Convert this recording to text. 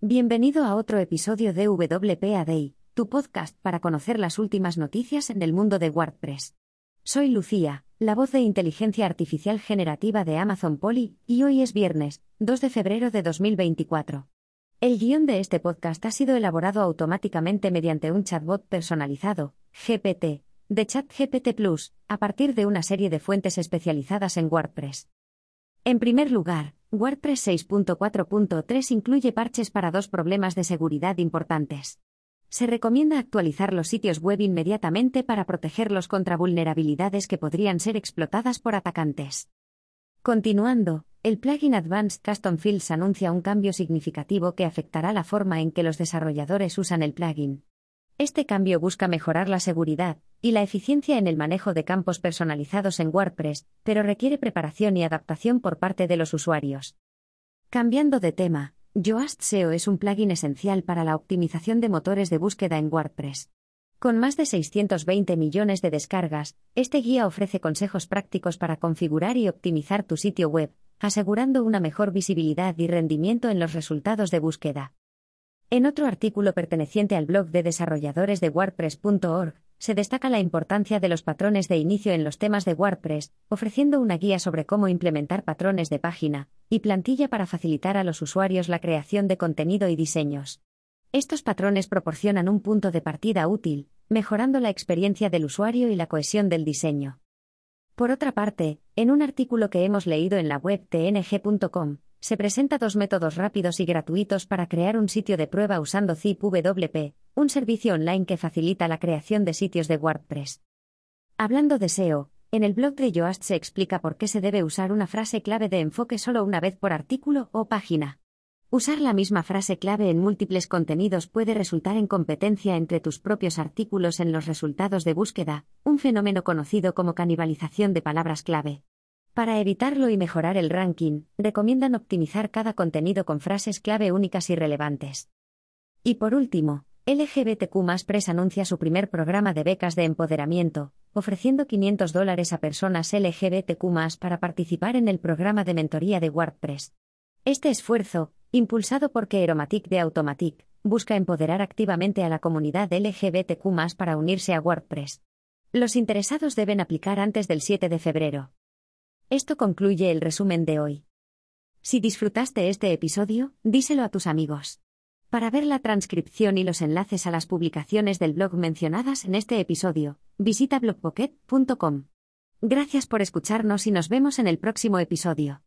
Bienvenido a otro episodio de WPA Day, tu podcast para conocer las últimas noticias en el mundo de WordPress. Soy Lucía, la voz de inteligencia artificial generativa de Amazon Polly, y hoy es viernes, 2 de febrero de 2024. El guion de este podcast ha sido elaborado automáticamente mediante un chatbot personalizado, GPT, de ChatGPT Plus, a partir de una serie de fuentes especializadas en WordPress. En primer lugar, WordPress 6.4.3 incluye parches para dos problemas de seguridad importantes. Se recomienda actualizar los sitios web inmediatamente para protegerlos contra vulnerabilidades que podrían ser explotadas por atacantes. Continuando, el plugin Advanced Custom Fields anuncia un cambio significativo que afectará la forma en que los desarrolladores usan el plugin. Este cambio busca mejorar la seguridad y la eficiencia en el manejo de campos personalizados en WordPress, pero requiere preparación y adaptación por parte de los usuarios. Cambiando de tema, Yoast SEO es un plugin esencial para la optimización de motores de búsqueda en WordPress. Con más de 620 millones de descargas, este guía ofrece consejos prácticos para configurar y optimizar tu sitio web, asegurando una mejor visibilidad y rendimiento en los resultados de búsqueda. En otro artículo perteneciente al blog de desarrolladores de WordPress.org, se destaca la importancia de los patrones de inicio en los temas de WordPress, ofreciendo una guía sobre cómo implementar patrones de página y plantilla para facilitar a los usuarios la creación de contenido y diseños. Estos patrones proporcionan un punto de partida útil, mejorando la experiencia del usuario y la cohesión del diseño. Por otra parte, en un artículo que hemos leído en la web tng.com, se presenta dos métodos rápidos y gratuitos para crear un sitio de prueba usando ZipWP, un servicio online que facilita la creación de sitios de WordPress. Hablando de SEO, en el blog de Yoast se explica por qué se debe usar una frase clave de enfoque solo una vez por artículo o página. Usar la misma frase clave en múltiples contenidos puede resultar en competencia entre tus propios artículos en los resultados de búsqueda, un fenómeno conocido como canibalización de palabras clave. Para evitarlo y mejorar el ranking, recomiendan optimizar cada contenido con frases clave únicas y relevantes. Y por último, LGBTQ Press anuncia su primer programa de becas de empoderamiento, ofreciendo 500 dólares a personas LGBTQ para participar en el programa de mentoría de WordPress. Este esfuerzo, impulsado por Keeromatic de Automatic, busca empoderar activamente a la comunidad LGBTQ para unirse a WordPress. Los interesados deben aplicar antes del 7 de febrero. Esto concluye el resumen de hoy. Si disfrutaste este episodio, díselo a tus amigos. Para ver la transcripción y los enlaces a las publicaciones del blog mencionadas en este episodio, visita blogpocket.com. Gracias por escucharnos y nos vemos en el próximo episodio.